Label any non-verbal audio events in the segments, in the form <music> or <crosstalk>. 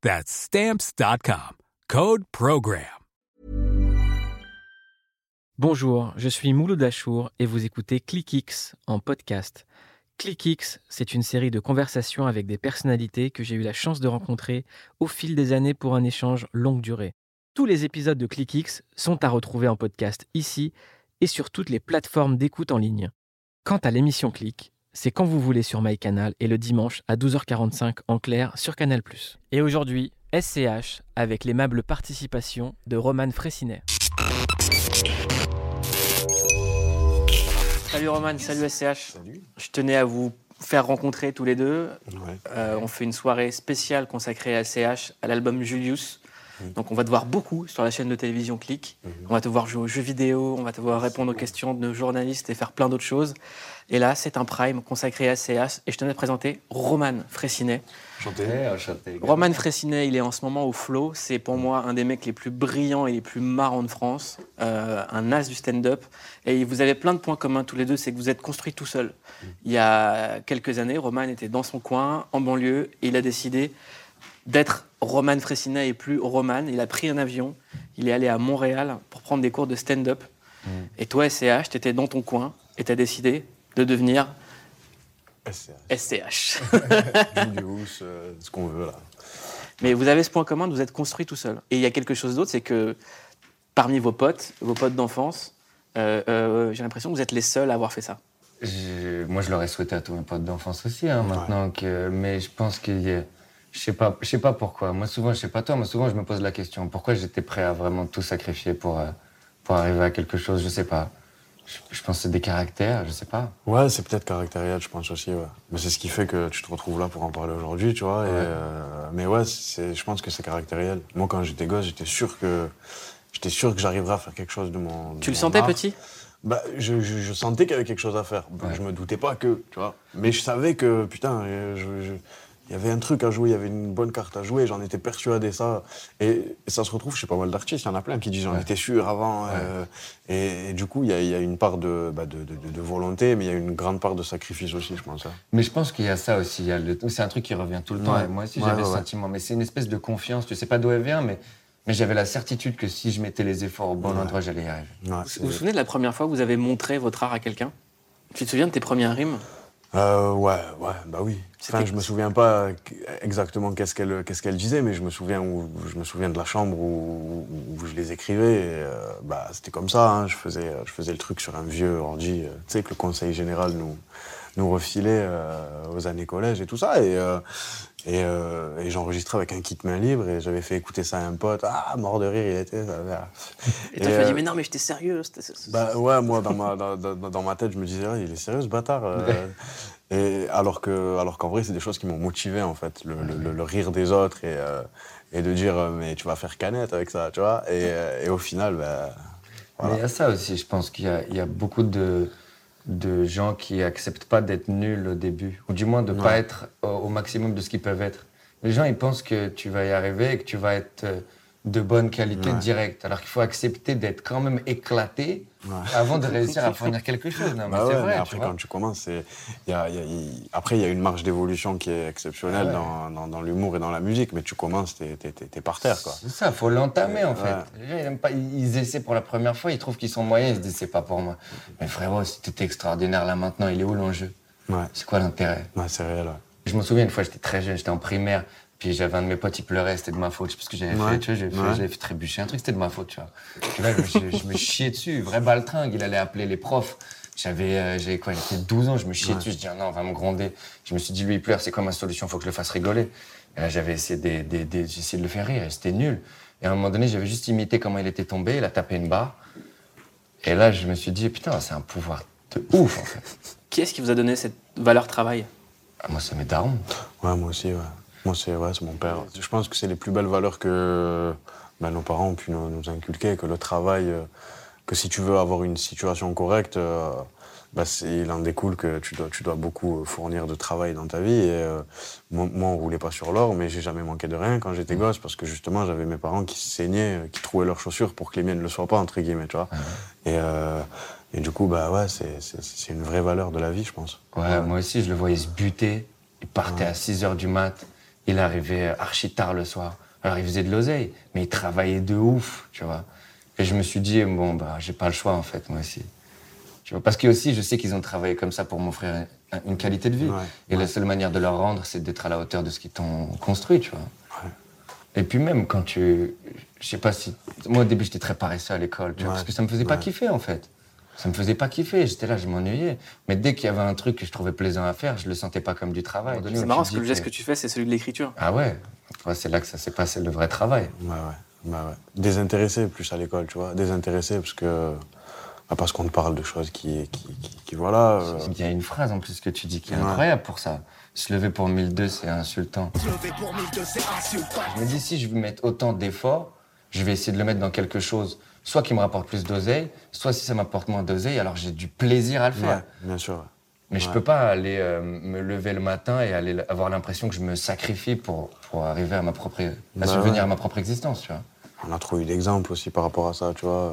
That's stamps.com. Code program. Bonjour, je suis Mouloud Achour et vous écoutez ClickX en podcast. ClickX, c'est une série de conversations avec des personnalités que j'ai eu la chance de rencontrer au fil des années pour un échange longue durée. Tous les épisodes de ClickX sont à retrouver en podcast ici et sur toutes les plateformes d'écoute en ligne. Quant à l'émission Click, c'est quand vous voulez sur MyCanal et le dimanche à 12h45 en clair sur Canal+. Et aujourd'hui, SCH avec l'aimable participation de Roman Fressinet. Salut Roman, salut SCH. Je tenais à vous faire rencontrer tous les deux. Euh, on fait une soirée spéciale consacrée à SCH, à l'album Julius. Donc on va te voir beaucoup sur la chaîne de télévision Click. On va te voir jouer aux jeux vidéo, on va te voir répondre aux questions de nos journalistes et faire plein d'autres choses. Et là, c'est un prime consacré à CH. Et je tenais à te présenter Roman Fressinet. Roman Fressinet, il est en ce moment au flow. C'est pour moi un des mecs les plus brillants et les plus marrants de France. Euh, un as du stand-up. Et vous avez plein de points communs tous les deux. C'est que vous êtes construit tout seul. Il y a quelques années, Roman était dans son coin, en banlieue. Et il a décidé d'être Roman Fressinet et plus Roman. Il a pris un avion. Il est allé à Montréal pour prendre des cours de stand-up. Mm. Et toi, SCH, tu étais dans ton coin et tu as décidé de devenir SCH. SCH. <laughs> Julius, euh, ce qu'on veut là. Mais vous avez ce point commun de vous être construit tout seul. Et il y a quelque chose d'autre, c'est que parmi vos potes, vos potes d'enfance, euh, euh, j'ai l'impression que vous êtes les seuls à avoir fait ça. Je- moi, je l'aurais souhaité à tous mes potes d'enfance aussi, hein, maintenant que. Mais je pense qu'il y a. Je sais pas, je sais pas pourquoi. Moi, souvent, je sais pas toi, mais souvent, je me pose la question pourquoi j'étais prêt à vraiment tout sacrifier pour, euh, pour arriver à quelque chose? Je sais pas. Je, je pense que c'est des caractères, je sais pas. Ouais, c'est peut-être caractériel, je pense aussi. Ouais. Mais c'est ce qui fait que tu te retrouves là pour en parler aujourd'hui, tu vois. et, euh, mais ouais, c'est, je pense que c'est caractériel. Moi, quand j'étais gosse, j'étais sûr que j'étais sûr que j'arriverais à faire quelque chose de mon. de Tu le mon sentais art. petit? Bah, je, je- je sentais qu'il y avait quelque chose à faire. Ouais. Je me doutais pas que, tu vois. Mais je savais que, putain, euh, je- je- il y avait un truc à jouer, il y avait une bonne carte à jouer, j'en étais persuadé, ça. Et, et ça se retrouve chez pas mal d'artistes, il y en a plein qui disent j'en Ouais. étais sûr avant. euh, et, et du coup, il y a, il y a une part de, bah, de, de- de volonté, mais il y a une grande part de sacrifice aussi, je pense. hein. Mais je pense qu'il y a ça aussi. C'est un truc qui revient tout le temps. Ouais. Et moi aussi, Ouais, j'avais ouais, ce ouais. sentiment. Mais c'est une espèce de confiance. Tu sais pas d'où elle vient, mais, mais j'avais la certitude que si je mettais les efforts au bon Ouais. endroit, j'allais y arriver. Ouais, Vous vous souvenez de la première fois que vous avez montré votre art à quelqu'un? Tu te souviens de tes premières rimes? Euh, ouais, ouais, bah oui. Enfin, je me souviens pas exactement qu'est-ce qu'elle qu'est-ce qu'elle disait, mais je me souviens où, je me souviens de la chambre où, où je les écrivais. et, euh, bah, c'était comme ça. hein, je faisais je faisais le truc sur un vieux ordi. euh, tu sais que le conseil général nous nous refilait euh, aux années collège et tout ça. Et et, euh, et j'enregistrais avec un kit main libre et j'avais fait écouter ça à un pote. Ah, mort de rire, il était. Et toi, tu m'as dit, euh, mais non, mais j'étais sérieux. bah ouais, moi dans ma, dans, ma tête, je me disais, Ah, il est sérieux ce bâtard. euh. et alors que, alors qu'en vrai, c'est des choses qui m'ont motivé en fait, le, le- le- le rire des autres et, euh, et de dire, mais tu vas faire canette avec ça, tu vois. Et, et au final, bah, Voilà. Mais il y a ça aussi, je pense qu'il y a, il y a beaucoup de, de gens qui acceptent pas d'être nuls au début, ou du moins de Ouais. pas être au, au maximum de ce qu'ils peuvent être. Les gens, ils pensent que tu vas y arriver et que tu vas être euh, de bonne qualité Ouais. direct, alors qu'il faut accepter d'être quand même éclaté Ouais. avant de réussir à <laughs> fournir quelque chose. Non, mais Bah ouais, vrai, mais tu après, vois. quand tu commences, y a- y a- après, il y a une marge d'évolution qui est exceptionnelle Ah ouais. dans, dans- dans l'humour et dans la musique, mais tu commences, t'es t'es par terre, quoi. C'est ça, faut l'entamer en fait. Les gens, ils, aiment pas, ils essaient pour la première fois, ils trouvent qu'ils sont moyens, ils se disent c'est pas pour moi. Mais frérot, si t'étais extraordinaire là maintenant, il est où l'enjeu? Ouais, C'est quoi l'intérêt? Ouais c'est réel. ouais. Je me souviens une fois, j'étais très jeune, j'étais en primaire. Puis j'avais un de mes potes, il pleurait, c'était de ma faute. Je sais pas ce que j'avais Ouais, fait, tu vois, j'avais fait, ouais. j'avais fait trébucher un truc, c'était de ma faute, tu vois. Et là, je, me- je me chiais dessus, vrai baltringue, il allait appeler les profs. J'avais, euh, j'avais quoi, j'avais 12 ans, je me chiais Ouais. dessus, je dis, ah non, on va me gronder. Je me suis dit, lui, il pleure, c'est quoi ma solution, faut que je le fasse rigoler. Et là, j'avais essayé de, de- de- j'ai essayé de le faire rire, et c'était nul. Et à un moment donné, j'avais juste imité comment il était tombé, il a tapé une barre. Et là, je me suis dit, putain, c'est un pouvoir de ouf, en fait. Qui est-ce qui vous a donné cette valeur travail? Ah, moi, c'est mes darons. Ouais, moi aussi, ouais. Moi, c'est ouais, mon père. Je pense que c'est les plus belles valeurs que ben, nos parents ont pu nous, nous inculquer, que le travail, euh, que si tu veux avoir une situation correcte, euh, c'est- il en découle que tu dois, tu dois beaucoup fournir de travail dans ta vie. Et, euh, moi, moi, on roulait pas sur l'or, mais j'ai jamais manqué de rien quand j'étais gosse, parce que justement, j'avais mes parents qui saignaient, euh, qui trouaient leurs chaussures pour que les miennes ne le soient pas, entre guillemets, tu vois. Et, euh, et du coup, bah ouais, c'est une vraie valeur de la vie, je pense. Ouais, moi aussi, je le voyais se buter. Il partait à 6 h du mat. Il arrivait archi tard le soir. Alors, il faisait de l'oseille, mais il travaillait de ouf, tu vois. Et je me suis dit, bon, bah, j'ai pas le choix, en fait, moi aussi. Tu vois, parce que aussi, je sais qu'ils ont travaillé comme ça pour m'offrir un- une qualité de vie. Ouais, Et la seule manière de leur rendre, c'est d'être à la hauteur de ce qu'ils t'ont construit, tu vois. Ouais. Et puis même quand tu... Je sais pas si... Moi, au début, j'étais très paresseux à l'école, tu vois, parce que ça me faisait pas kiffer, en fait. Ça me faisait pas kiffer. J'étais là, je m'ennuyais. Mais dès qu'il y avait un truc que je trouvais plaisant à faire, je le sentais pas comme du travail. C'est marrant parce que le geste que tu fais, c'est celui de l'écriture. Ah ouais, Ouais, c'est là que ça s'est passé le vrai travail. Ouais, ouais. Bah ouais. Désintéressé plus à l'école, tu vois. Désintéressé parce que. bah, parce qu'on te parle de choses qui. qui, qui, qui- voilà. euh, Il y a une phrase en plus que tu dis qui est Ouais. incroyable pour ça. Se lever pour 1002, c'est insultant. Je me dis, si je veux mettre autant d'efforts, je vais essayer de le mettre dans quelque chose, soit qui me rapporte plus d'oseille, soit si ça m'apporte moins d'oseille, alors j'ai du plaisir à le faire. ouais, bien sûr. ouais. Mais je Ouais. peux pas aller euh, me lever le matin et aller avoir l'impression que je me sacrifie pour, pour arriver à ma propre, à Bah subvenir ouais. à ma propre existence, tu vois. On a trop eu d'exemples aussi par rapport à ça, tu vois. euh,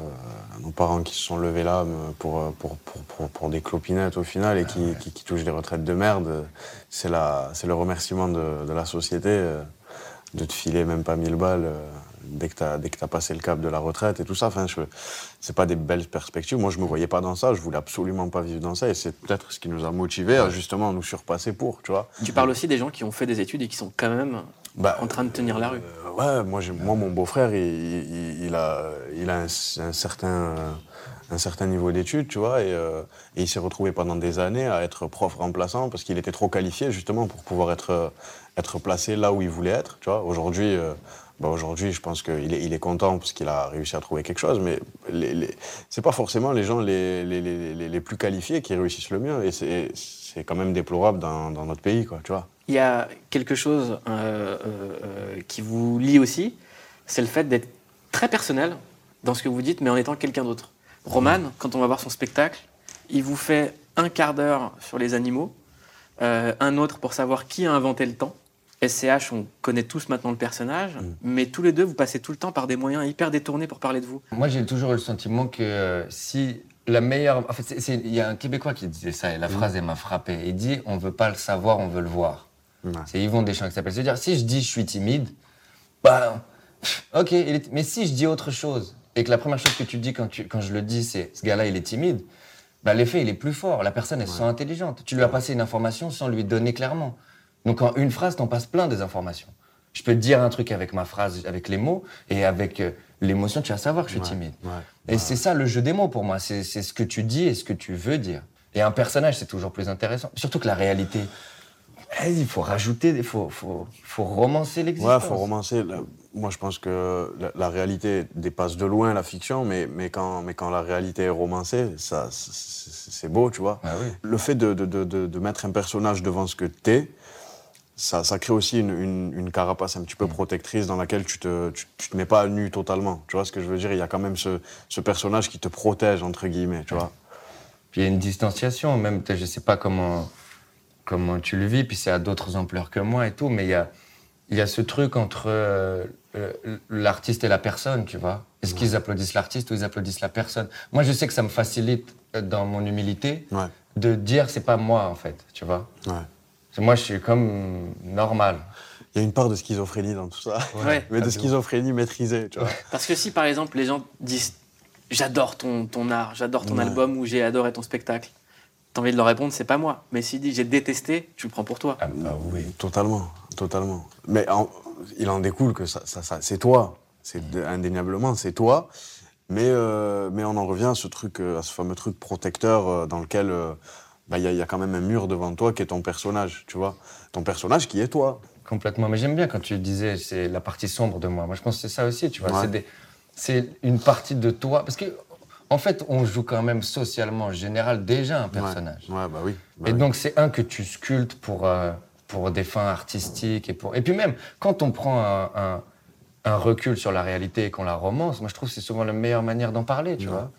nos parents qui se sont levés là euh, pour, euh, pour, pour, pour, pour des clopinettes au final et Ah qui, qui, qui touchent des retraites de merde. euh, C'est le remerciement de, de la société euh, de te filer même pas 1000 balles euh, dès que tu as, as passé le cap de la retraite et tout ça. Enfin, c'est pas des belles perspectives. Moi, je me voyais pas dans ça. Je voulais absolument pas vivre dans ça. Et c'est peut-être ce qui nous a motivés à justement nous surpasser pour, tu vois. Tu parles aussi des gens qui ont fait des études et qui sont quand même Bah, en train de tenir la rue. Euh, ouais, moi, mon beau-frère, il, il- il a, il a un, un certain, un certain niveau d'études, tu vois, et, euh, et il s'est retrouvé pendant des années à être prof remplaçant parce qu'il était trop qualifié, justement, pour pouvoir être, être placé là où il voulait être, tu vois. Aujourd'hui, euh, bah, aujourd'hui, je pense qu'il est, il est content parce qu'il a réussi à trouver quelque chose, mais les, les, c'est pas forcément les gens les, plus qualifiés qui réussissent le mieux, et c'est, quand même déplorable dans, dans notre pays, quoi, tu vois. Il y a quelque chose euh, euh, qui vous lie aussi, c'est le fait d'être très personnel dans ce que vous dites, mais en étant quelqu'un d'autre. Roman, quand on va voir son spectacle, il vous fait un quart d'heure sur les animaux, euh, un autre pour savoir qui a inventé le temps. SCH, on connaît tous maintenant le personnage, mais tous les deux, vous passez tout le temps par des moyens hyper détournés pour parler de vous. Moi, j'ai toujours eu le sentiment que euh, si la meilleure. En fait, il y a un Québécois qui disait ça, et la phrase, elle m'a frappé. Il dit On veut pas le savoir, on veut le voir. Ouais. C'est Yvon Deschamps qui s'appelle. C'est-à-dire, si je dis je suis timide, bah, ok, il est- mais si je dis autre chose, et que la première chose que tu dis quand, tu, quand je le dis, c'est ce gars-là, il est timide, bah, l'effet, il est plus fort. La personne, elle se sent intelligente. Tu lui as passé une information sans lui donner clairement. Donc, en une phrase, t'en passes plein des informations. Je peux te dire un truc avec ma phrase, avec les mots, et avec euh, l'émotion, tu vas savoir que je suis Ouais, timide. ouais. Et c'est ça le jeu des mots pour moi. C'est ce que tu dis et ce que tu veux dire. Et un personnage, c'est toujours plus intéressant. Surtout que la réalité, eh, il faut rajouter, il faut, faut, faut romancer l'existence. Ouais, faut romancer. Moi, je pense que la, la réalité dépasse de loin la fiction, mais, mais, quand, mais quand la réalité est romancée, ça, c'est- beau, tu vois. Ah oui. Le fait de, de- de mettre un personnage devant ce que t'es, ça, ça crée aussi une, une, une carapace un petit peu protectrice dans laquelle tu te, tu, tu te mets pas à nu totalement. Tu vois ce que je veux dire? Il y a quand même ce, ce personnage qui te protège, entre guillemets, tu vois. Puis il y a une distanciation, même, je sais pas comment, comment tu le vis, puis c'est à d'autres ampleurs que moi et tout, mais il y a, il y a ce truc entre euh, l'artiste et la personne, tu vois. Est-ce qu'ils applaudissent l'artiste ou ils applaudissent la personne? Moi, je sais que ça me facilite, euh, dans mon humilité, Ouais, de dire c'est pas moi, en fait, tu vois. ouais. Moi, je suis comme normal. Il y a une part de schizophrénie dans tout ça. Ouais. Mais de schizophrénie maîtrisée, tu vois. Parce que si par exemple les gens disent j'adore ton, ton art, j'adore ton Ouais. album ou j'ai adoré ton spectacle, t'as envie de leur répondre, c'est pas moi. Mais s'il dit j'ai détesté, tu le prends pour toi. Ah bah oui. Totalement, totalement. Mais en- il en découle que ça, ça, ça- c'est toi. C'est indéniablement, c'est toi. Mais, euh, mais on en revient à ce truc, euh, à ce fameux truc protecteur euh, dans lequel euh, bah, il y, a- il y a quand même un mur devant toi qui est ton personnage, tu vois. Ton personnage qui est toi. Complètement. Mais j'aime bien quand tu disais c'est la partie sombre de moi. Moi, je pense que c'est ça aussi, tu vois. Ouais. C'est une partie de toi. Parce que, en fait, on joue quand même socialement, en général, déjà un personnage. Ouais, ouais, bah oui. bah Et oui. donc, c'est un que tu sculptes pour, euh, pour des fins artistiques. Et, pour... et puis même, quand on prend un, un- un recul sur la réalité et qu'on la romance, moi, je trouve que c'est souvent la meilleure manière d'en parler, tu Ouais. vois.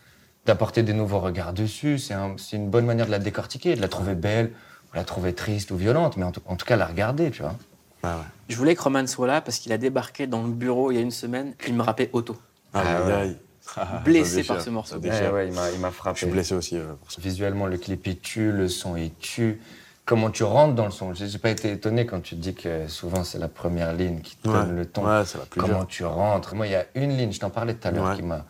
D'apporter des nouveaux regards dessus. C'est un- c'est une bonne manière de la décortiquer, de la trouver belle, ou la trouver triste ou violente, mais en tout, en tout cas, la regarder, tu vois. Ouais. Je voulais que Roman soit là parce qu'il a débarqué dans le bureau il y a une semaine. Il me rappelait Otto. Ah aïe, ouais. <laughs> Blessé par ce morceau. ouais, il m'a- il m'a Je frappé. suis blessé aussi euh, pour ça. Visuellement, le clip est tue, le son est tue. Comment tu rentres dans le son? J'ai j'ai pas été étonné quand tu dis que souvent c'est la première ligne qui te donne le ton. Comment tu rentres? Moi, il y a une ligne, je t'en parlais tout à l'heure, Ouais. qui m'a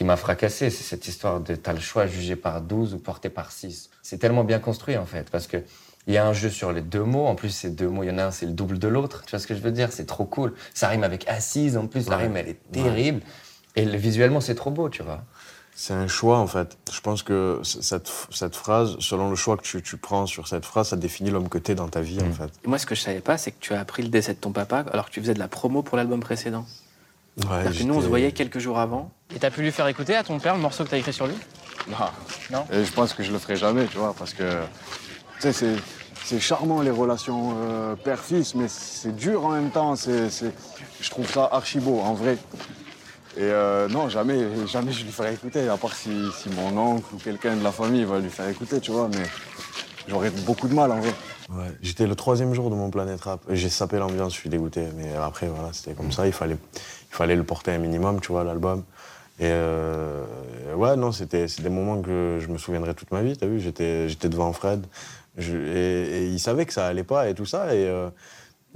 qui m'a fracassé. C'est cette histoire de t'as le choix jugé par 12 ou porté par 6. C'est tellement bien construit en fait, parce que il y a un jeu sur les deux mots. En plus, ces deux mots, il y en a un, c'est le double de l'autre. Tu vois ce que je veux dire? C'est trop cool. Ça rime avec assise. En plus, la Ouais. rime, elle est terrible. Et le- visuellement, c'est trop beau, tu vois. C'est un choix en fait. Je pense que cette, cette phrase, selon le choix que tu, tu prends sur cette phrase, ça définit l'homme que t'es dans ta vie en Mm. fait. Et moi, ce que je savais pas, c'est que tu as appris le décès de ton papa alors que tu faisais de la promo pour l'album précédent. Ouais, que nous, on se voyait quelques jours avant. Et t'as pu lui faire écouter à ton père le morceau que t'as écrit sur lui? Non. Non? Et je pense que je le ferai jamais, tu vois, parce que tu sais, c'est, c'est charmant les relations euh, père-fils, mais c'est dur en même temps. C'est, c'est- je trouve ça archi beau, en vrai. Et euh, non, jamais, jamais je lui ferai écouter, à part si, si mon oncle ou quelqu'un de la famille va lui faire écouter, tu vois, mais j'aurais beaucoup de mal en vrai. Ouais, J'étais le troisième jour de mon Planète Rap. J'ai sapé l'ambiance, je suis dégoûté. Mais après, voilà, c'était comme ça. Il fallait, il fallait le porter un minimum, tu vois, l'album. Et euh, ouais, non, c'était des moments que je me souviendrai toute ma vie, t'as vu J'étais devant Fred. Et, il savait que ça allait pas et tout ça. Et, euh,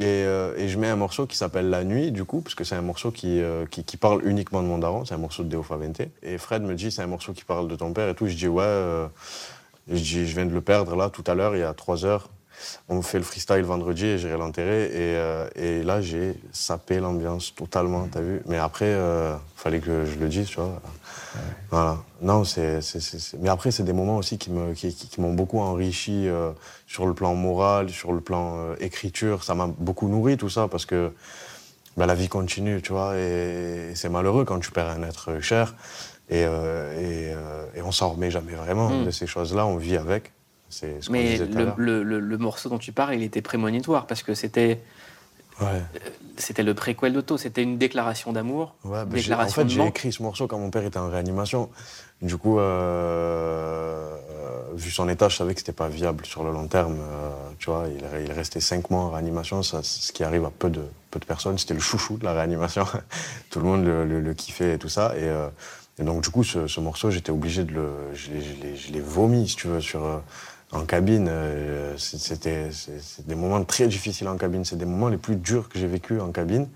euh, et je mets un morceau qui s'appelle La Nuit, du coup, parce que c'est un morceau qui, qui, parle uniquement de mon daron. C'est un morceau de Deo Favente. Et Fred me dit, c'est un morceau qui parle de ton père et tout. Je dis, ouais. je je viens de le perdre là, tout à l'heure, il y a trois heures. On fait le freestyle vendredi et j'irai l'enterrer. Et, euh, et là, j'ai sapé l'ambiance totalement, t'as vu Mais après, euh, fallait que je le dise, tu vois. Voilà. Non, c'est, Mais après, c'est des moments aussi qui, me, qui, qui- qui m'ont beaucoup enrichi euh, sur le plan moral, sur le plan euh, écriture. Ça m'a beaucoup nourri, tout ça, parce que bah, la vie continue, tu vois. Et, c'est malheureux quand tu perds un être cher. Et, et, et on s'en remet jamais vraiment Mm. de ces choses-là. On vit avec. C'est ce qu'on Mais disait le, l'heure. le- le- le morceau dont tu parles, il était prémonitoire parce que c'était Ouais. c'était le préquel d'Otto. C'était une déclaration d'amour. Ouais, bah, en fait, j'ai écrit ce morceau quand mon père était en réanimation. Du coup, euh, euh, vu son état, je savais que c'était pas viable sur le long terme. euh, tu vois, il, est- il est resté cinq mois en réanimation, ça, ce qui arrive à peu de, peu de personnes. C'était le chouchou de la réanimation. <laughs> tout le monde le, le- le kiffait et tout ça. Et, euh, et donc, du coup, ce, ce morceau, j'étais obligé de le. Je l'ai vomi, si tu veux, sur. En cabine, euh, c'était des moments très difficiles en cabine. C'est des moments les plus durs que j'ai vécu en cabine.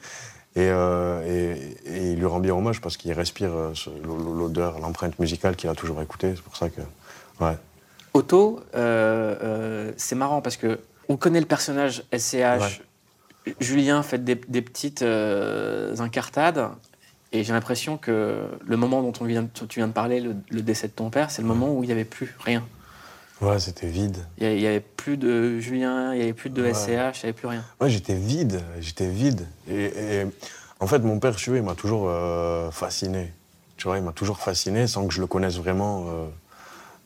Et, euh, et- et il lui rend bien hommage parce qu'il respire euh, l'odeur, l'empreinte musicale qu'il a toujours écoutée. C'est pour ça que. Ouais. Otto, c'est marrant parce que on connaît le personnage SCH. Julien fait des, des petites incartades. Et j'ai l'impression que le moment dont on vient, de- tu viens de parler, le, le décès de ton père, c'est le moment où il n'y avait plus rien. Ouais, c'était vide. Il n'y avait plus de Julien, il n'y avait plus de Ouais. SCH, il n'y avait plus rien. Ouais, j'étais vide, j'étais vide. Et, et en fait, mon père, tu vois, il m'a toujours euh, fasciné. Tu vois, il m'a toujours fasciné sans que je le connaisse vraiment. euh,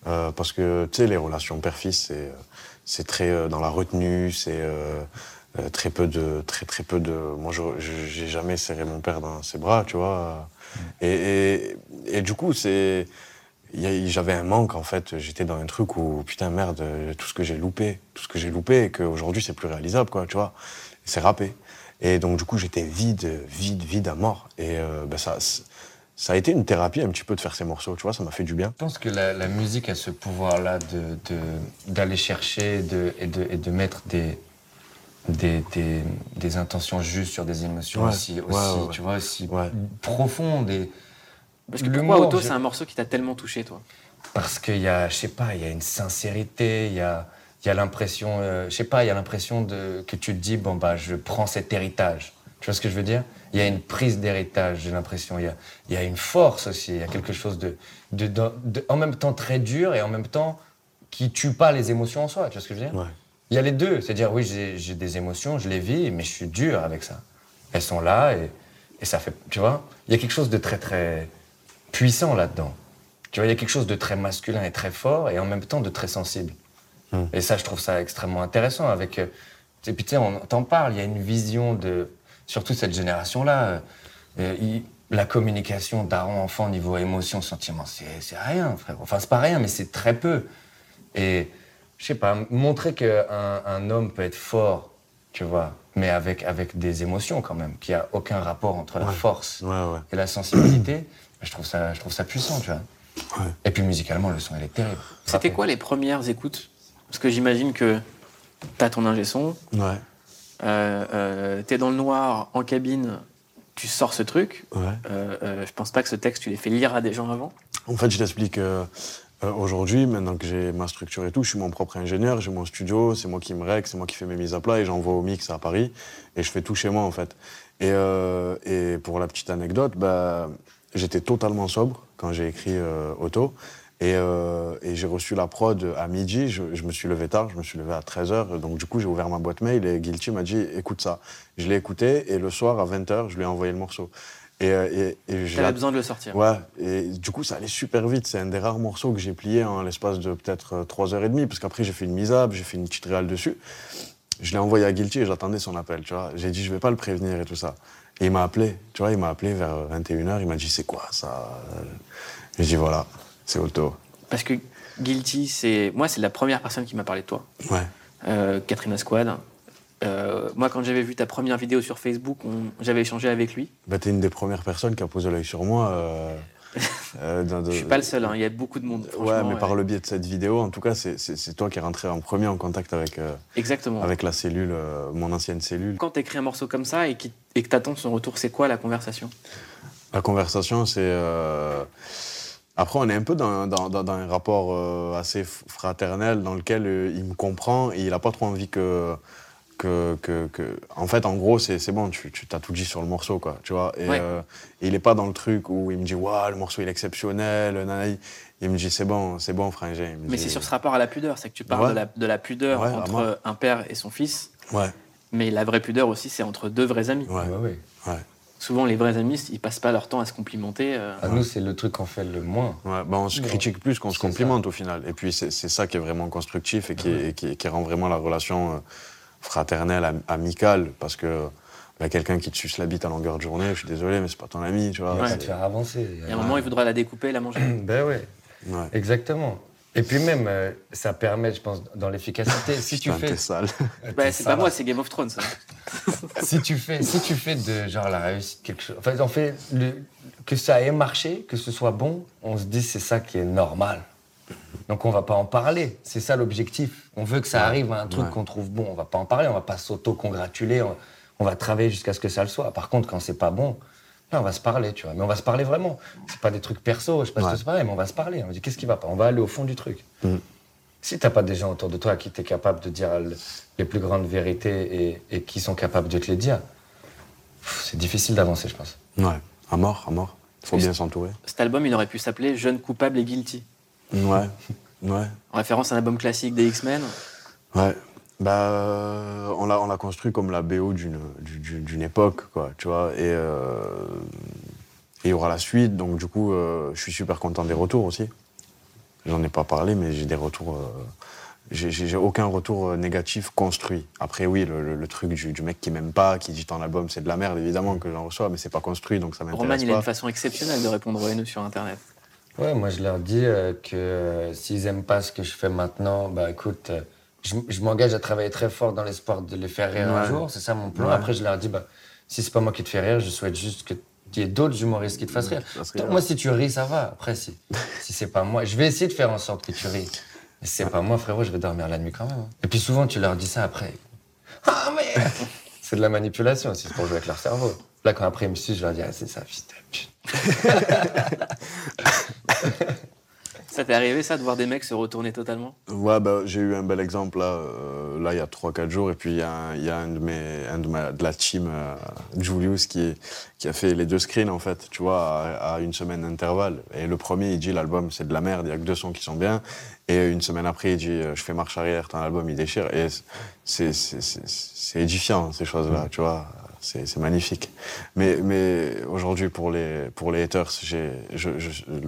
euh, parce que, tu sais, les relations père-fils, c'est, c'est très dans la retenue, c'est très peu de, très très peu de. Moi, j'ai jamais serré mon père dans ses bras, tu vois. Et, et, et du coup, c'est, j'avais un manque en fait. J'étais dans un truc où putain merde, tout ce que j'ai loupé, tout ce que j'ai loupé et qu'aujourd'hui c'est plus réalisable, quoi, tu vois. C'est râpé. Et donc du coup j'étais vide, vide, vide à mort. Et euh, ben, ça, ça a été une thérapie un petit peu de faire ces morceaux, tu vois. Ça m'a fait du bien. Je pense que la, la musique a ce pouvoir-là de- de- d'aller chercher de, et, de, et de mettre des, des, des, des intentions justes sur des émotions Ouais, aussi, ouais, aussi ouais, tu vois, aussi profondes. Et Parce que pourquoi Auto, je- c'est un morceau qui t'a tellement touché, toi Parce qu'il y a, je sais pas, il y a une sincérité, il y a, il y a l'impression, euh, je sais pas, il y a l'impression de, que tu te dis, bon, bah, je prends cet héritage. Tu vois ce que je veux dire? Il y a une prise d'héritage, j'ai l'impression. Il y a, il y a une force aussi, il y a quelque chose de, de, de- de- en même temps très dur et en même temps qui tue pas les émotions en soi. Tu vois ce que je veux dire? Ouais. Il y a les deux. C'est-à-dire, oui, j'ai j'ai des émotions, je les vis, mais je suis dur avec ça. Elles sont là et, et ça fait. Tu vois? Il y a quelque chose de très, très puissant là-dedans. Tu vois, il y a quelque chose de très masculin et très fort et en même temps de très sensible. Hmm. Et ça, je trouve ça extrêmement intéressant. Avec, euh, et puis, tu sais, on t'en parle, il y a une vision de. Surtout cette génération-là. euh, euh, il- la communication daron-enfant niveau émotion, sentiment, c'est c'est rien, frère. Enfin, c'est pas rien, mais c'est très peu. Et je sais pas, montrer qu'un un homme peut être fort, tu vois, mais avec, avec des émotions quand même, qu'il n'y a aucun rapport entre la force Ouais, ouais. et la sensibilité, je trouve ça, je trouve ça puissant, tu vois. Ouais. Et puis musicalement, le son, il est terrible. C'était quoi les premières écoutes? Parce que j'imagine que t'as ton ingé son, Ouais, euh, euh, t'es dans le noir, en cabine, tu sors ce truc. ouais. Euh, euh, je pense pas que ce texte, tu l'aies fait lire à des gens avant. En fait, je t'explique. euh, euh, Aujourd'hui, maintenant que j'ai ma structure et tout, je suis mon propre ingénieur, j'ai mon studio, c'est moi qui me règle, c'est moi qui fais mes mises à plat et j'envoie au mix à Paris et je fais tout chez moi en fait. Et, euh, et pour la petite anecdote, bah, j'étais totalement sobre quand j'ai écrit euh, Auto et, euh, et j'ai reçu la prod à midi, je, je me suis levé tard, je me suis levé à 13h, donc du coup j'ai ouvert ma boîte mail et Guilty m'a dit écoute ça. Je l'ai écouté et le soir à 20h, je lui ai envoyé le morceau. Et, euh, et, besoin de le sortir. Ouais, et du coup, ça allait super vite. C'est un des rares morceaux que j'ai plié en l'espace de peut-être 3h30, parce qu'après, j'ai fait une mise up, j'ai fait une petite réale dessus. Je l'ai envoyé à Guilty et j'attendais son appel, tu vois. J'ai dit, je vais pas le prévenir et tout ça. Et il m'a appelé, tu vois, il m'a appelé vers 21h, il m'a dit, c'est quoi ça? J'ai dit, voilà, c'est Auto. Parce que Guilty, c'est. Moi, c'est la première personne qui m'a parlé de toi. Ouais, Euh, Katrina Squad. Euh, moi, quand j'avais vu ta première vidéo sur Facebook, on- j'avais échangé avec lui. bah, t'es une des premières personnes qui a posé l'œil sur moi. euh, euh, de- Je suis pas le seul, hein, il y a beaucoup de monde. Ouais, mais ouais. par le biais de cette vidéo, en tout cas, c'est- toi qui es rentré en premier en contact avec, euh, Exactement. avec la cellule, euh, mon ancienne cellule. Quand t'écris un morceau comme ça et, qui- et que t'attends son retour, c'est quoi la conversation? La conversation, c'est. euh, Après, on est un peu dans, dans- un rapport assez fraternel dans lequel il me comprend et il n'a pas trop envie que. Que, que, que- En fait, en gros, c'est c'est bon, tu, tu t'as tout dit sur le morceau, quoi, tu vois. Et, Ouais. euh, et il n'est pas dans le truc où il me dit, waouh, le morceau il est exceptionnel, nanana. Il me dit, c'est bon, c'est bon, me Mais dit- c'est sur ce rapport à la pudeur, c'est que tu parles Ouais. de, la, de la pudeur entre un père et son fils, Ouais, mais la vraie pudeur aussi, c'est entre deux vrais amis. ouais, Ouais, ouais. ouais. Souvent, les vrais amis, ils passent pas leur temps à se complimenter. euh. À nous, c'est le truc qu'on fait le moins. Ouais, bah on se critique plus qu'on se complimente au final. Et puis c'est c'est ça qui est vraiment constructif et qui, Ouais. et qui, qui rend vraiment la relation euh, fraternelle, am- amicale. Parce que bah, quelqu'un qui te suce la bite à longueur de journée, je suis désolé, mais c'est pas ton ami, tu vois. Ouais. te faire avancer. Il y a un moment, il voudra la découper, la manger. <clears throat> Ben ouais, Ouais. exactement. Et puis même, euh, ça permet, je pense, dans l'efficacité. si tu <laughs> fais, sale. <laughs> Bah, c'est pas moi, c'est Game of Thrones. ça. <laughs> si tu fais, si tu fais de genre la réussite quelque chose, enfin, en fait, le- que ça ait marché, que ce soit bon, on se dit c'est ça qui est normal. Donc on va pas en parler. C'est ça l'objectif. On veut que ça arrive à un truc Ouais. qu'on trouve bon. On va pas en parler. On va pas s'auto-congratuler. On, on va travailler jusqu'à ce que ça le soit. Par contre, quand c'est pas bon, là, on va se parler, tu vois. Mais on va se parler vraiment. C'est pas des trucs perso. Je sais pas si Ouais. toi, c'est pareil, mais on va se parler. On va dire qu'est-ce qui va pas? On va aller au fond du truc. Mhm. Si t'as pas des gens autour de toi à qui t'es capable de dire le- les plus grandes vérités et, et qui sont capables de te les dire, c'est difficile d'avancer, je pense. Ouais, à mort, à mort. Faut bien s'entourer. Cet album, il aurait pu s'appeler Jeune coupable et guilty? Ouais, ouais, En référence à un album classique des X-Men. ouais. Bah, euh, on l'a on l'a construit comme la BO d'une du- du- d'une époque, quoi, tu vois. Et euh, il y aura la suite, donc du coup, euh, je suis super content des retours aussi. J'en ai pas parlé, mais j'ai des retours. euh, j'ai- aucun retour négatif construit. Après, oui, le, le- le truc du, du mec qui m'aime pas, qui dit ton album c'est de la merde, évidemment que j'en reçois, mais c'est pas construit, donc ça Roman, m'intéresse il a une façon exceptionnelle de répondre aux haineux sur Internet. Ouais, moi je leur dis euh, que euh, s'ils aiment pas ce que je fais maintenant, bah écoute, euh, je, je m'engage à travailler très fort dans l'espoir de les faire rire un jour, c'est ça mon plan. Ouais. Après je leur dis, bah si c'est pas moi qui te fais rire, je souhaite juste que qu'il y ait d'autres humoristes qui te fassent rire. Toi, bien. moi si tu ris, ça va. Après si, si c'est pas moi, je vais essayer de faire en sorte que tu ris. Mais si c'est pas moi, frérot, je vais dormir la nuit quand même. hein. Et puis souvent tu leur dis ça après. Ah mais <laughs> c'est de la manipulation aussi, c'est pour jouer avec leur cerveau. Là quand après ils me suivent, je leur dis, ah c'est ça, pute. <laughs> Ça t'est arrivé ça de voir des mecs se retourner totalement? Ouais, bah, j'ai eu un bel exemple là, euh, là il y a 3-4 jours. Et puis il y a, y a un de, mes, un de, ma, de la team, euh, Julius, qui, qui a fait les deux screens en fait, tu vois, à, à une semaine d'intervalle. Et le premier, il dit l'album c'est de la merde, il y a que deux sons qui sont bien. Et une semaine après, il dit euh, je fais marche arrière, ton album il déchire. Et c'est, c'est, c'est, c'est édifiant ces choses-là, tu vois c'est magnifique. Mais, mais aujourd'hui, pour les, pour les haters, je, je,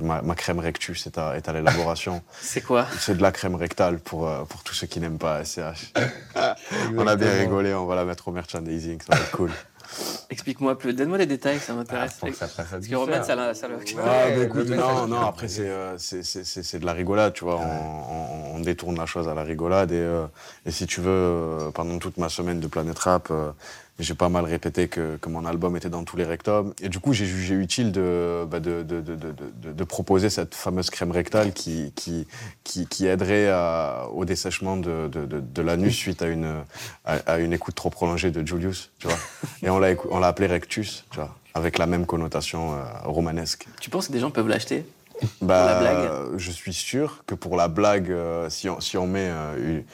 ma, ma, crème rectus est à, est à l'élaboration. <laughs> c'est quoi? C'est de la crème rectale pour, euh, pour tous ceux qui n'aiment pas SCH. <laughs> on a bien rigolé, on va la mettre au merchandising, ça va être cool. <laughs> Explique-moi plus, donne-moi les détails, ça m'intéresse. Ah, Parce que Roman, ça l'a. Ça ouais, bah, écoute, non, non, après, euh, c'est de la rigolade, tu vois. On, on, détourne la chose à la rigolade. Et, euh, et si tu veux, pendant toute ma semaine de Planète Rap, euh, j'ai pas mal répété que, que, mon album était dans tous les rectums. Et du coup, j'ai jugé utile de, bah de, de, de, de, proposer cette fameuse crème rectale qui, qui, qui, qui aiderait à, au dessèchement de, de, l'anus suite à une, à, à, une écoute trop prolongée de Julius, tu vois. Et on l'a, on l'a appelé Rectus, tu vois, avec la même connotation euh, romanesque. Tu penses que des gens peuvent l'acheter bah, pour la blague? Je suis sûr que pour la blague, euh, si, on, si on met euh, une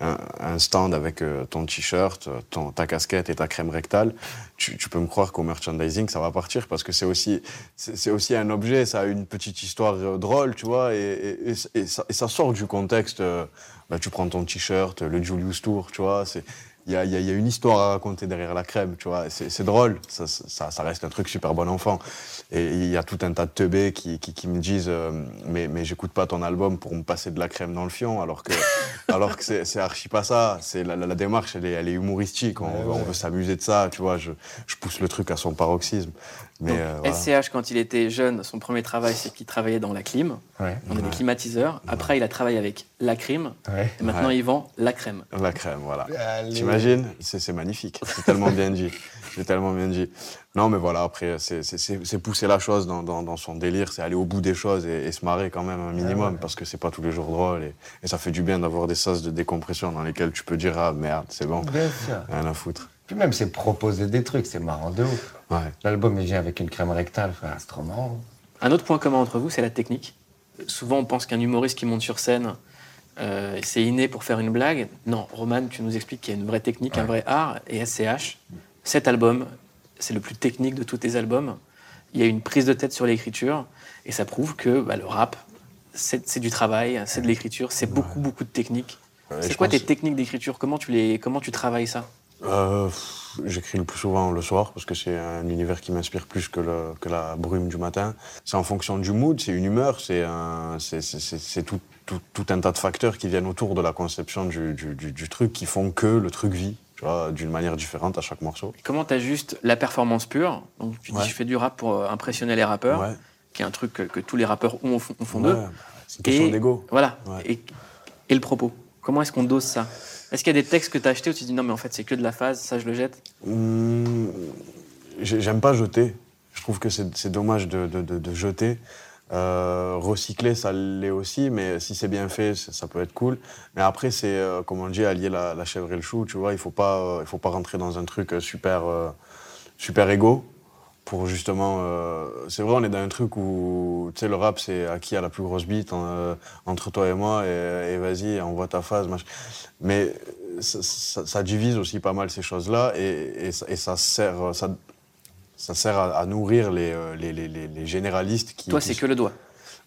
un, stand avec euh, ton t-shirt, ta casquette et ta crème rectale, tu, peux me croire qu'au merchandising, ça va partir parce que c'est aussi, c'est aussi un objet, ça a une petite histoire euh, drôle, tu vois, et, ça, sort du contexte. Euh, bah, tu prends ton t-shirt, le Julius Tour, tu vois, c'est il y a, y a, une histoire à raconter derrière la crème, tu vois. C'est drôle, ça, ça, ça, reste un truc super bon enfant. Et il y a tout un tas de teubés qui, qui, qui me disent euh, Mais, mais j'écoute pas ton album pour me passer de la crème dans le fion, alors que, <laughs> alors que c'est archi pas ça. C'est la, la, démarche, elle est, elle est humoristique. On, ouais, on veut s'amuser de ça, tu vois. Je, je pousse le truc à son paroxysme. Mais Donc, euh, voilà. SCH, quand il était jeune, son premier travail, c'est qu'il travaillait dans la clim. Ouais. On a des climatiseurs. Après, il a travaillé avec la. Ouais. Et maintenant, il vend la crème. La crème, voilà. T'imagines? C'est magnifique. C'est tellement bien dit. C'est tellement bien dit. Non, mais voilà, après, c'est pousser la chose dans, dans, dans son délire, c'est aller au bout des choses et, et, se marrer quand même un minimum, parce que c'est pas tous les jours drôle. Et, et ça fait du bien d'avoir des sas de décompression dans lesquels tu peux dire Ah merde, c'est bon, rien à foutre. Puis même, c'est proposer des trucs, c'est marrant de ouf. Ouais. L'album, il vient avec une crème rectale, c'est trop marrant. Un autre point commun entre vous, c'est la technique. Souvent, on pense qu'un humoriste qui monte sur scène, euh, c'est inné pour faire une blague. Non, Roman, tu nous expliques qu'il y a une vraie technique, ouais. un vrai art. Et SCH, cet album, c'est le plus technique de tous tes albums. Il y a une prise de tête sur l'écriture. Et ça prouve que bah, le rap, c'est du travail, c'est de l'écriture, c'est beaucoup, beaucoup de technique. Ouais, c'est quoi tes techniques d'écriture? Comment, tu les, comment tu travailles ça? Euh, J'écris le plus souvent le soir parce que c'est un univers qui m'inspire plus que, le, que, la brume du matin. C'est en fonction du mood, c'est une humeur, c'est tout, tout, tout, un tas de facteurs qui viennent autour de la conception du, du, du, du truc qui font que le truc vit d'une manière différente à chaque morceau. Et comment tu ajustes la performance pure? Donc tu dis Ouais. je fais du rap pour euh, impressionner les rappeurs, Ouais. qui est un truc que, que tous les rappeurs ont au fond, au fond Ouais, d'eux. c'est une question d'ego. Voilà. Et le propos Comment est-ce qu'on dose ça? Est-ce qu'il y a des textes que tu as achetés où tu dis non mais en fait c'est que de la phase, ça je le jette? Mmh, j'ai- J'aime pas jeter. Je trouve que c'est dommage de, de, de, jeter. Euh, recycler, ça l'est aussi, mais si c'est bien fait, ça peut être cool. Mais après, c'est, euh, comme on dit, allier la, la chèvre et le chou, tu vois. Il faut pas, euh, il faut pas rentrer dans un truc super, super égo pour justement. euh, c'est vrai, on est dans un truc où, tu sais, le rap, c'est à qui a la plus grosse bite en, euh, entre toi et moi, et, et vas-y, envoie ta phase. machin. Mais ça, ça- ça divise aussi pas mal ces choses-là, et, et ça, et ça sert, ça, ça sert à, à nourrir les, euh, les, les, les- les généralistes qui. Toi c'est que le doigt.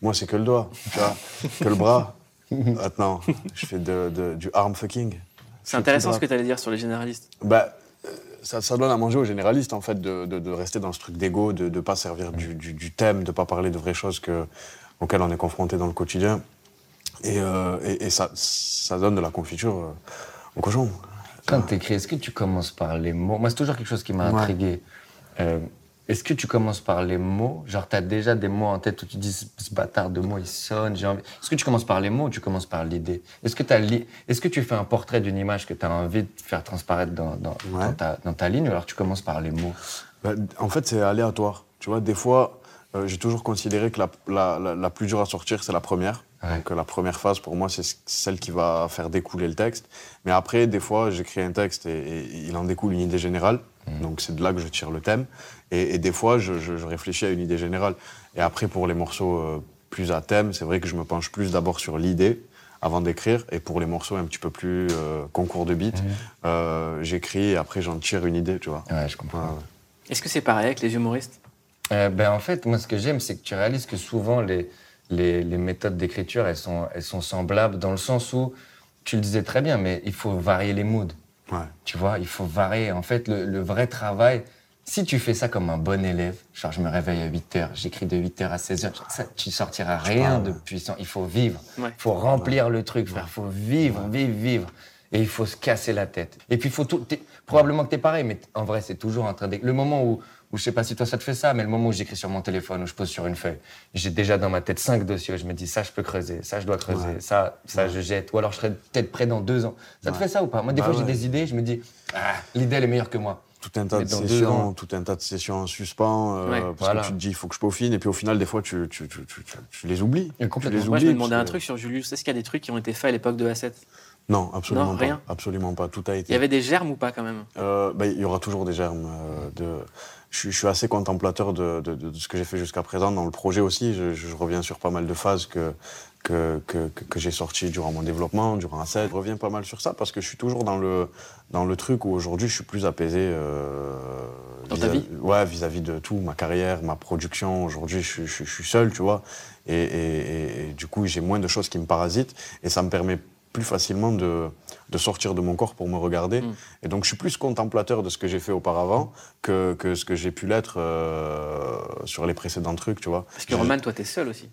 moi, c'est que le doigt, tu vois, que le bras. Maintenant, je fais de, de- du arm fucking. C'est intéressant ce que tu allais dire sur les généralistes. Bah, euh, ça, ça donne à manger aux généralistes, en fait, de, de- de rester dans ce truc d'ego, de ne pas servir du, du- du thème, de ne pas parler de vraies choses que, auxquelles on est confronté dans le quotidien. Et, euh, et, et ça, ça donne de la confiture euh, au cochon. Quand tu écris, est-ce que tu commences par les mots? Moi, c'est toujours quelque chose qui m'a Ouais. intrigué. Euh, est-ce que tu commences par les mots? Genre, tu as déjà des mots en tête où tu dis ce bâtard de mots, il sonne, j'ai envie. Est-ce que tu commences par les mots ou tu commences par l'idée? Est-ce que, t'as li- Est-ce que tu fais un portrait d'une image que tu as envie de faire transparaître dans, dans, Ouais. dans ta, dans ta ligne ou alors tu commences par les mots? Bah, en fait, c'est aléatoire. Tu vois, des fois, euh, j'ai toujours considéré que la, la, la, la plus dure à sortir, c'est la première. Ouais. Donc, euh, la première phase, pour moi, c'est celle qui va faire découler le texte. Mais après, des fois, j'écris un texte et, et il en découle une idée générale. Donc c'est de là que je tire le thème. Et, des fois, je, réfléchis à une idée générale. Et après, pour les morceaux euh, plus à thème, c'est vrai que je me penche plus d'abord sur l'idée avant d'écrire. Et pour les morceaux un petit peu plus euh, concours de beat, mm. euh, j'écris et après j'en tire une idée, tu vois. Ouais, je comprends. Est-ce que c'est pareil avec les humoristes? Ben, En fait, moi, ce que j'aime, c'est que tu réalises que souvent, les, les, méthodes d'écriture, elles sont, elles sont semblables dans le sens où, tu le disais très bien, mais il faut varier les moods. Tu vois, il faut varier. En fait, le, vrai travail, si tu fais ça comme un bon élève, genre je me réveille à 8 h, j'écris de 8 h à 16 h, ça, tu sortiras rien de puissant. Il faut vivre. Il faut remplir le truc, Il faut vivre, vivre, vivre. Et il faut se casser la tête. Et puis, il faut tout. Probablement que tu es pareil, mais en vrai, c'est toujours en train de. Le moment où, où je sais pas si toi ça te fait ça, mais le moment où j'écris sur mon téléphone, où je pose sur une feuille, j'ai déjà dans ma tête cinq dossiers. je me dis ça, je peux creuser, ça, je dois creuser, ça, ça, je jette. Ou alors je serai peut-être prêt dans deux ans. Ça te fait ça ou pas? Moi, des bah fois, j'ai des idées, je me dis ah, l'idée elle est meilleure que moi. Tout un tas de sessions, tout un tas de sessions en suspens, euh, parce que tu te dis il faut que je peaufine, et puis au final des fois tu, tu, tu, tu les oublies. complètement. Les Moi, je me demandais un truc sur Julius. Est-ce qu'il y a des trucs qui ont été faits à l'époque de A7 non, absolument pas. Absolument pas. Tout a été. Il y avait des germes ou pas quand même? Euh, bah, Il y aura toujours des germes. Euh, de je, suis assez contemplateur de, ce que j'ai fait jusqu'à présent dans le projet aussi. Je, reviens sur pas mal de phases que, que, que, j'ai sorties durant mon développement, durant un set. Je reviens pas mal sur ça parce que je suis toujours dans le, dans le truc où aujourd'hui je suis plus apaisé. Euh, dans ta vie? Ouais, vis-à-vis de tout, ma carrière, ma production. Aujourd'hui, je, je, suis seul, tu vois. Et, et du coup, j'ai moins de choses qui me parasitent et ça me permet plus facilement de, de, sortir de mon corps pour me regarder. Mm. Et donc je suis plus contemplateur de ce que j'ai fait auparavant que, que ce que j'ai pu l'être euh, sur les précédents trucs, tu vois. Parce que Roman, toi, t'es seul aussi.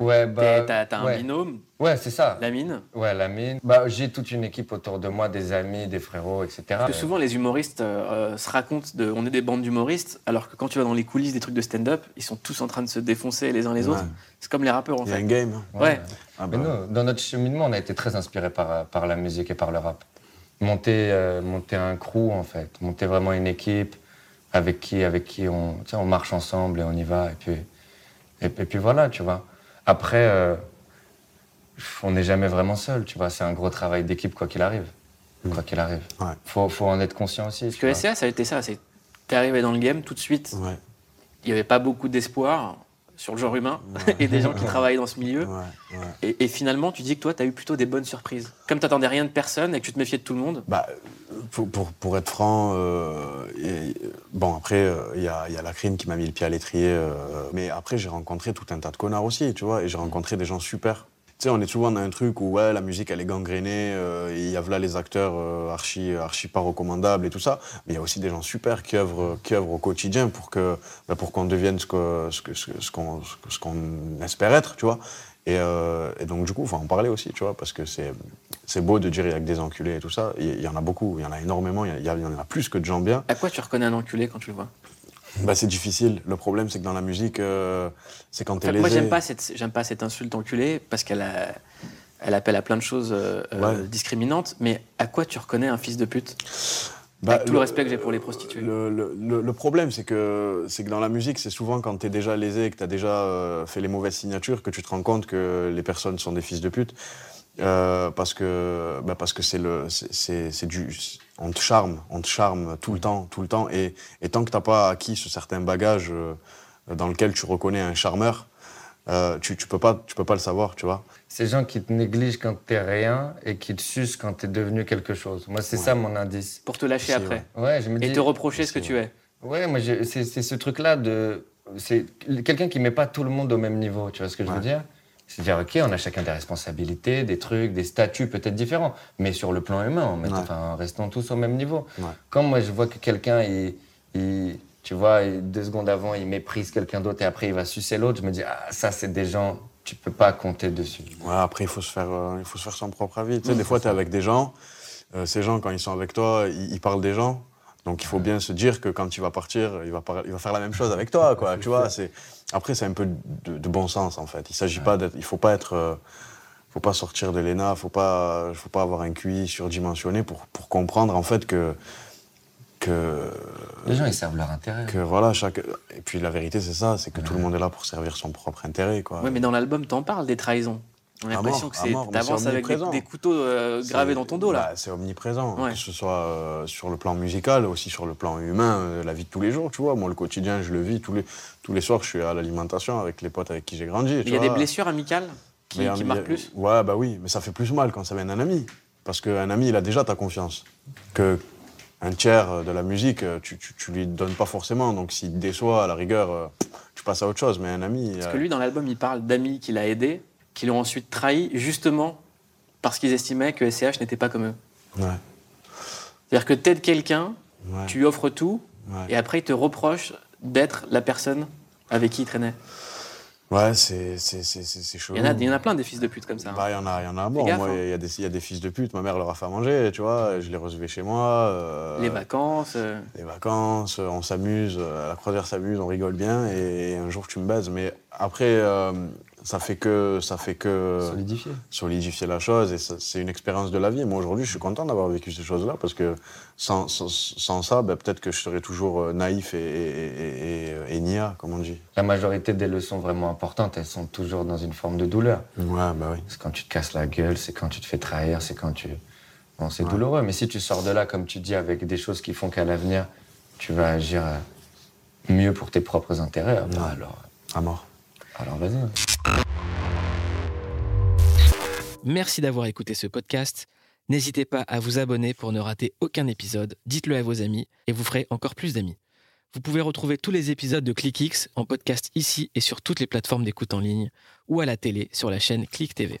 Ouais, bah. T'as un binôme. Ouais, c'est ça. La mine. Ouais, la mine. Bah, j'ai toute une équipe autour de moi, des amis, des frérots, etc. Parce que souvent, les humoristes euh, se racontent de. On est des bandes d'humoristes, alors que quand tu vas dans les coulisses des trucs de stand-up, ils sont tous en train de se défoncer les uns les autres. C'est comme les rappeurs, en fait. Il y a un game. Hein. Ouais. Ah bah. nous, dans notre cheminement, on a été très inspirés par, par la musique et par le rap. Monter, euh, monter un crew, en fait. Monter vraiment une équipe avec qui, avec qui on, on marche ensemble et on y va. Et puis, et puis voilà, tu vois. Après, euh, on n'est jamais vraiment seul, tu vois. C'est un gros travail d'équipe, quoi qu'il arrive. Mm. Quoi qu'il arrive. Il faut, en être conscient aussi. Parce que SCA, ça a été ça. C'est t'es arrivé dans le game tout de suite. Il n'y avait pas beaucoup d'espoir sur le genre humain <laughs> et des gens qui travaillent dans ce milieu. Et, finalement, tu dis que toi, tu as eu plutôt des bonnes surprises. Comme tu n'attendais rien de personne et que tu te méfiais de tout le monde. Bah, pour, pour, être franc, euh, bon, après, il y, a, y, a, la crime qui m'a mis le pied à l'étrier. Euh, mais après, j'ai rencontré tout un tas de connards aussi, tu vois, et j'ai rencontré des gens super. Sais, on est souvent dans un truc où ouais, la musique est gangrénée, euh, il y a là les acteurs archi, archi pas recommandables et tout ça, mais il y a aussi des gens super qui œuvrent, qui au quotidien pour bah, qu'on devienne ce qu'on ce, ce, ce espère être, tu vois. Euh, et, donc, du coup, il faut en parler aussi, tu vois, parce que c'est beau de dire il y a que des enculés et tout ça. Il y, en a beaucoup, il y en a énormément, il y, en a plus que de gens bien. À quoi tu reconnais un enculé quand tu le vois? Bah, c'est difficile. Le problème, c'est que dans la musique, euh, c'est quand t'es lésé. Moi, j'aime pas cette, j'aime pas cette insulte enculé parce qu'elle elle appelle à plein de choses euh, discriminantes. Mais à quoi tu reconnais un fils de pute? Bah, Avec tout le, respect que j'ai pour les prostituées. Le, le, problème, c'est que, c'est que dans la musique, c'est souvent quand tu es déjà lésé et que tu as déjà euh, fait les mauvaises signatures que tu te rends compte que les personnes sont des fils de pute. Euh, parce que bah parce que c'est le c'est du on te charme on te charme tout le temps tout le temps et, et tant que t'as pas acquis ce certain bagage euh, dans lequel tu reconnais un charmeur euh, tu, tu peux pas tu peux pas le savoir tu vois ces gens qui te négligent quand t'es rien et qui te sucent quand t'es devenu quelque chose. Moi, c'est ça mon indice. Pour te lâcher après. Ouais. je me dis, et te reprocher ce que tu es. Ouais, moi, c'est ce truc-là de. C'est quelqu'un qui met pas tout le monde au même niveau. Tu vois ce que je veux dire? C'est dire, OK, on a chacun des responsabilités, des trucs, des statuts peut-être différents, mais sur le plan humain, enfin, restons tous au même niveau. Quand moi, je vois que quelqu'un, il, tu vois, deux secondes avant, il méprise quelqu'un d'autre et après, il va sucer l'autre, je me dis, ah, ça, c'est des gens tu peux pas compter dessus. Ouais, après, il faut se faire, euh, il faut se faire son propre avis. Tu sais, des fois, tu es avec des gens, euh, ces gens, quand ils sont avec toi, ils, parlent des gens. Donc, il faut bien se dire que quand tu vas partir, il va, il va faire la même chose avec toi, quoi. <laughs> tu vois, c'est... Après, c'est un peu de, bon sens, en fait. Il s'agit pas d'être... Il faut pas être... Euh, faut pas sortir de l'ENA, faut pas, faut pas avoir un QI surdimensionné pour, pour comprendre, en fait, que que les gens ils servent leur intérêt. Que voilà chaque et puis la vérité c'est ça, c'est que tout le monde est là pour servir son propre intérêt quoi. Oui, mais dans l'album t'en parles des trahisons. On a l'impression que c'est t'avances avec des, couteaux euh, gravés dans ton dos là. bah, c'est omniprésent, Ouais. que ce soit euh, sur le plan musical, aussi sur le plan humain, euh, la vie de tous les jours, tu vois. Moi, le quotidien, je le vis tous les, tous les soirs, je suis à l'alimentation avec les potes avec qui j'ai grandi. Il y a des blessures amicales qui, Mais, qui marquent plus? Ouais, bah oui, mais ça fait plus mal quand ça vient d'un ami. Parce qu'un ami, il a déjà ta confiance. Que un tiers de la musique, tu, tu, tu lui donnes pas forcément. Donc s'il te déçoit, à la rigueur, tu passes à autre chose. Mais un ami. Parce que lui, dans l'album, il parle d'amis qu'il a aidés, qui l'ont ensuite trahi, justement parce qu'ils estimaient que SCH n'était pas comme eux. Ouais, C'est-à-dire que t'aides quelqu'un, ouais, tu lui offres tout, ouais. et après il te reproche d'être la personne avec qui il traînait. Ouais, c'est c'est- c'est- c'est- c'est chaud. Il y, en a, il y en a plein des fils de pute comme ça. hein. Bah, il y en a, il y en a gaffe, Moi, hein. il y, a des- il y a des fils de pute. Ma mère leur a fait à manger, tu vois. Je les recevais chez moi. euh, Les vacances. euh, les vacances, on s'amuse, euh, la croisière s'amuse, on rigole bien, et un jour tu me baises. Mais après, ça fait que ça fait que Solidifié. solidifier la chose, et c'est une expérience de la vie. Moi aujourd'hui, je suis content d'avoir vécu ces choses-là, parce que sans, sans, sans ça, ben, peut-être que je serais toujours euh, naïf et, et, et, et- et nia, comme on dit. La majorité des leçons vraiment importantes, elles sont toujours dans une forme de douleur. Ouais, bah oui. C'est quand tu te casses la gueule, c'est quand tu te fais trahir, c'est quand tu. Bon, c'est Ouais. douloureux, mais si tu sors de là, comme tu dis, avec des choses qui font qu'à l'avenir, tu vas agir euh, mieux pour tes propres intérêts, Ouais. alors, À mort. Alors vas-y. Merci d'avoir écouté ce podcast. N'hésitez pas à vous abonner pour ne rater aucun épisode. Dites-le à vos amis et vous ferez encore plus d'amis. Vous pouvez retrouver tous les épisodes de ClickX en podcast ici et sur toutes les plateformes d'écoute en ligne ou à la télé sur la chaîne Click TV.